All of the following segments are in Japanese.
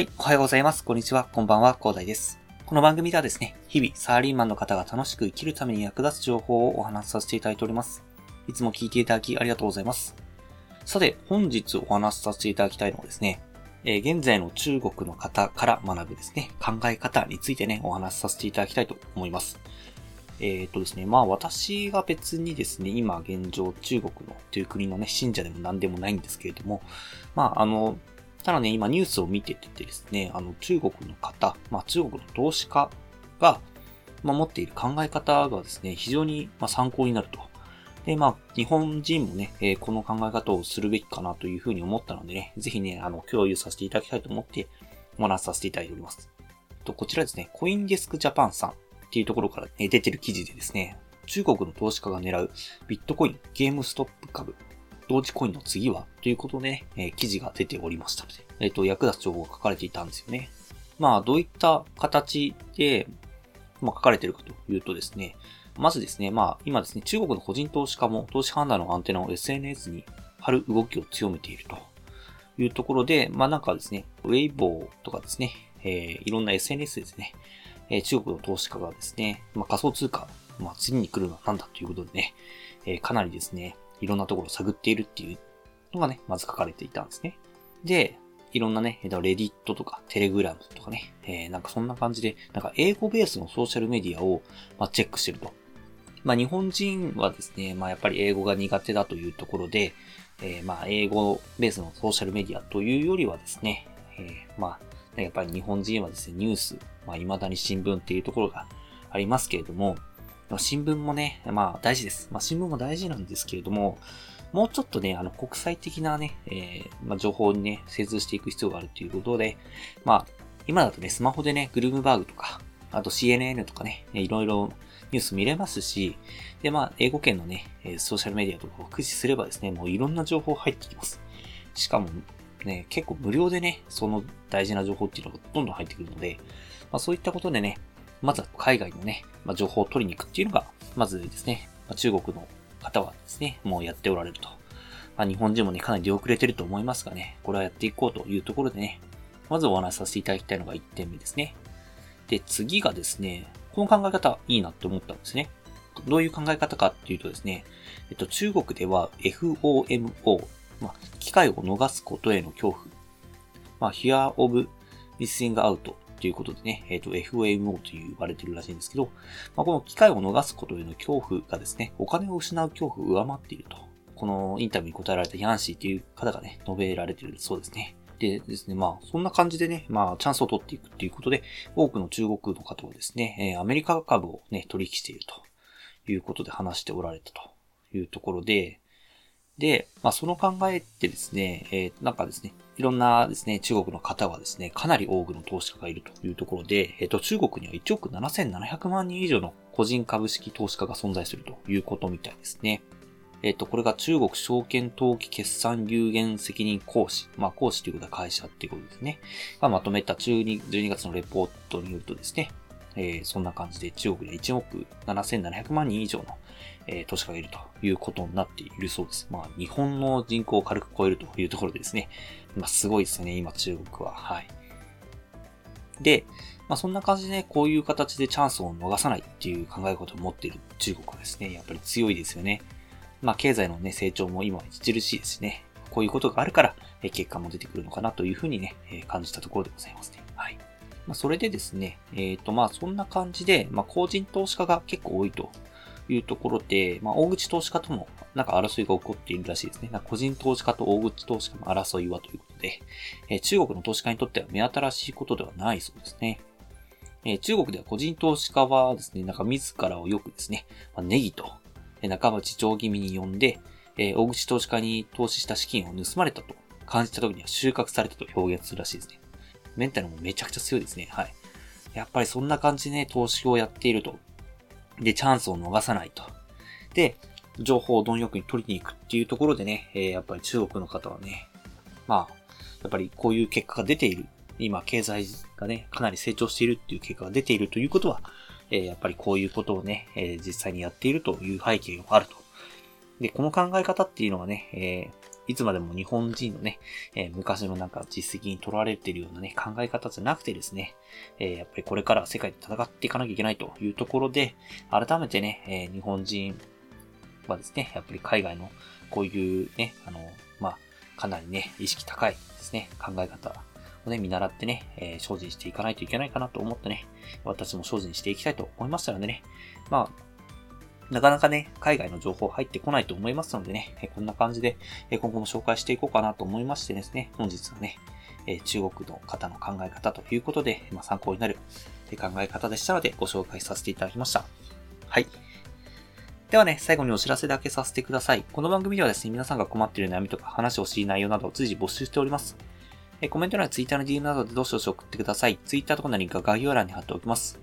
はい、おはようございます。こんにちは。こんばんは。広大です。この番組ではですね、日々サラリーマンの方が楽しく生きるために役立つ情報をお話しさせていただいております。いつも聞いていただきありがとうございます。さて、本日お話しさせていただきたいのはですね、えー現在の中国の方から学ぶですね、考え方についてね、お話しさせていただきたいと思います。えーっとですね、まあ私が別にですね、今現状中国のという国のね、信者でも何でもないんですけれども、まああの、ただね、今ニュースを見ててですね、あの中国の方、まあ中国の投資家が、まあ、持っている考え方がですね、非常にま参考になると。で、まあ、日本人もね、えーこの考え方をするべきかなというふうに思ったのでね、ぜひね、あの、共有させていただきたいと思って、お話しさせていただいております。と、こちらですね、コインデスクジャパンさんっていうところから、え出てる記事でですね、中国の投資家が狙うビットコイン、ゲームストップ株、同時コインの次は？ということで、えー記事が出ておりましたので、えっ、と、役立つ情報が書かれていたんですよね。まあ、どういった形で、まあ、書かれているかというとですね、まずですね、まあ、今ですね、中国の個人投資家も投資判断のアンテナを SNS に貼る動きを強めているというところで、まあなんかですね、ウェイボーとかですね、えーいろんな SNS ですね、えー中国の投資家がですね、まあ仮想通貨、まあ次に来るのは何だということでね、えーかなりですね、いろんなところを探っているっていうのがね、まず書かれていたんですね。で、いろんなね、レディットとか、テレグラムとかね、えーなんかそんな感じで、なんか英語ベースのソーシャルメディアを、まあ、チェックしてると。まあ、日本人はですね、まあ、やっぱり英語が苦手だというところで、えーまあ、英語ベースのソーシャルメディアというよりはですね、えーまあ、やっぱり日本人はですね、ニュース、まあ、未だに新聞っていうところがありますけれども、まあ新聞もね、まあ大事です。まあ新聞も大事なんですけれども、もうちょっとね、あの国際的なね、えーまあ情報にね、精通していく必要があるということで、まあ今だとね、スマホでね、グルームバーグとか、あと CNN とかね、いろいろニュース見れますし、で、まあ、英語圏のね、ソーシャルメディアとかを駆使すればですね、もういろんな情報入ってきます。しかも、ね、結構無料でね、その大事な情報っていうのがどんどん入ってくるので、まあそういったことでね、まずは海外のね、まあ、情報を取りに行くっていうのが、まずですね、まあ、中国の方はですね、もうやっておられると。まあ、日本人もね、かなり出遅れてると思いますがね、これはやっていこうというところでね、まずお話しさせていただきたいのが1点目ですね。で、次がですね、この考え方いいなって思ったんですね。どういう考え方かっていうとですね、えっと、中国では FOMO、まあ、機会を逃すことへの恐怖、まあ、Fear of Missing Out ということでね、えっと、FOMO と言われてるらしいんですけど、まあ、この機会を逃すことへの恐怖がですね、お金を失う恐怖を上回っていると。このインタビューに答えられたヤンシーという方がね、述べられてるそうですね。でですね、まあ、そんな感じでね、まあ、チャンスを取っていくっていうことで、多くの中国の方はですね、えアメリカ株をね、取引しているということで話しておられたというところで、で、まあ、その考えってですね、えーなんかですね、いろんなですね、中国の方はですね、かなり多くの投資家がいるというところで、えっ、と、中国には1億7700万人以上の個人株式投資家が存在するということみたいですね。えっ、と、これが中国証券登記決算有限責任講師。まあ、講師ということは会社っていうことですね。がまとめた12 12月のレポートによるとですね、えーそんな感じで中国には1億7700万人以上の、えー投資家がいるということになっているそうです。まあ、日本の人口を軽く超えるというところでですね、まあ、すごいですね、今中国は。はい。で、まあ、そんな感じでね、こういう形でチャンスを逃さないっていう考え方を持っている中国はですね、やっぱり強いですよね。まあ、経済のね、成長も今著しいですね。こういうことがあるから、結果も出てくるのかなというふうにね、感じたところでございますね。まあ、それでですね、えっ、と、まあ、そんな感じで、まあ、個人投資家が結構多いというところで、まあ、大口投資家とも、なんか争いが起こっているらしいですね。なんか個人投資家と大口投資家の争いはということで、えー中国の投資家にとっては目新しいことではないそうですね。えー中国では個人投資家はですね、なんか自らをよくですね、まあ、ネギと、えー半ば自重気味に呼んで、えー大口投資家に投資した資金を盗まれたと感じた時には収穫されたと表現するらしいですね。メンタルもめちゃくちゃ強いですね。はい。やっぱりそんな感じでね、投資をやっていると。で、チャンスを逃さないと。で、情報を貪欲に取りに行くっていうところでね、えーやっぱり中国の方はね、まあ、やっぱりこういう結果が出ている。今、経済がね、かなり成長しているっていう結果が出ているということは、えーやっぱりこういうことをね、えー実際にやっているという背景があると。で、この考え方っていうのはね、えいつまでも日本人のね、えー、昔のなんか実績に取られてるようなね、考え方じゃなくてですね、えー、やっぱりこれから世界で戦っていかなきゃいけないというところで、改めてね、えー、日本人はですね、やっぱり海外のこういうね、あの、まあ、かなりね、意識高いですね、考え方をね、見習ってね、えー、精進していかないといけないかなと思ってね、私も精進していきたいと思いましたのでね、まあ、なかなかね、海外の情報入ってこないと思いますのでね、こんな感じで今後も紹介していこうかなと思いましてですね、本日はね、中国の方の考え方ということで、まあ、参考になる考え方でしたのでご紹介させていただきました。はい。ではね、最後にお知らせだけさせてください。この番組ではですね、皆さんが困っている悩みとか話をしい内容などを随時募集しております。コメント欄や Twitter の DM などでどうしどし送ってください。Twitter とかのリンクは概要欄に貼っておきます。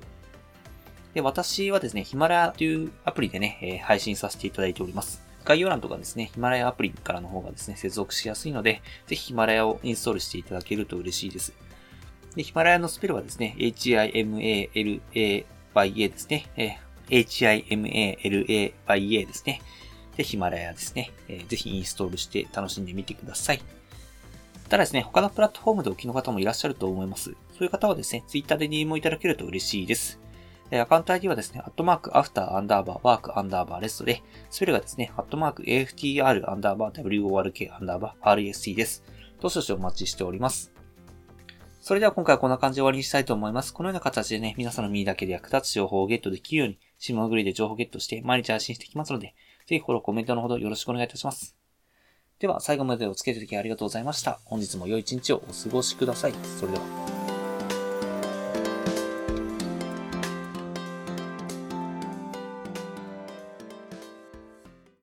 で、私はですね、ヒマラヤというアプリでね、えー、配信させていただいております。概要欄とかですね、ヒマラヤアプリからの方がですね、接続しやすいので、ぜひヒマラヤをインストールしていただけると嬉しいです。で、ヒマラヤのスペルはですね、himalaya ですね、えー、himalaya ですね。で、ヒマラヤですね、えー、ぜひインストールして楽しんでみてください。ただですね、他のプラットフォームでお聞きの方もいらっしゃると思います。そういう方はですね、Twitter で DM をいただけると嬉しいです。アカウント ID はですね、アットマーク、アフター、アンダーバー、ワーク、アンダーバー、レストで、スペルがですね、アットマーク、AFTR、アンダーバー、WORK、アンダーバー、RST です。どしどしお待ちしております。それでは今回はこんな感じで終わりにしたいと思います。このような形でね、皆さんの耳だけで役立つ情報をゲットできるように、シムアグリで情報ゲットして毎日配信していきますので、ぜひフォロー、コメントのほどよろしくお願いいたします。では、最後までお付き合いいただきありがとうございました。本日も良い一日をお過ごしください。それでは。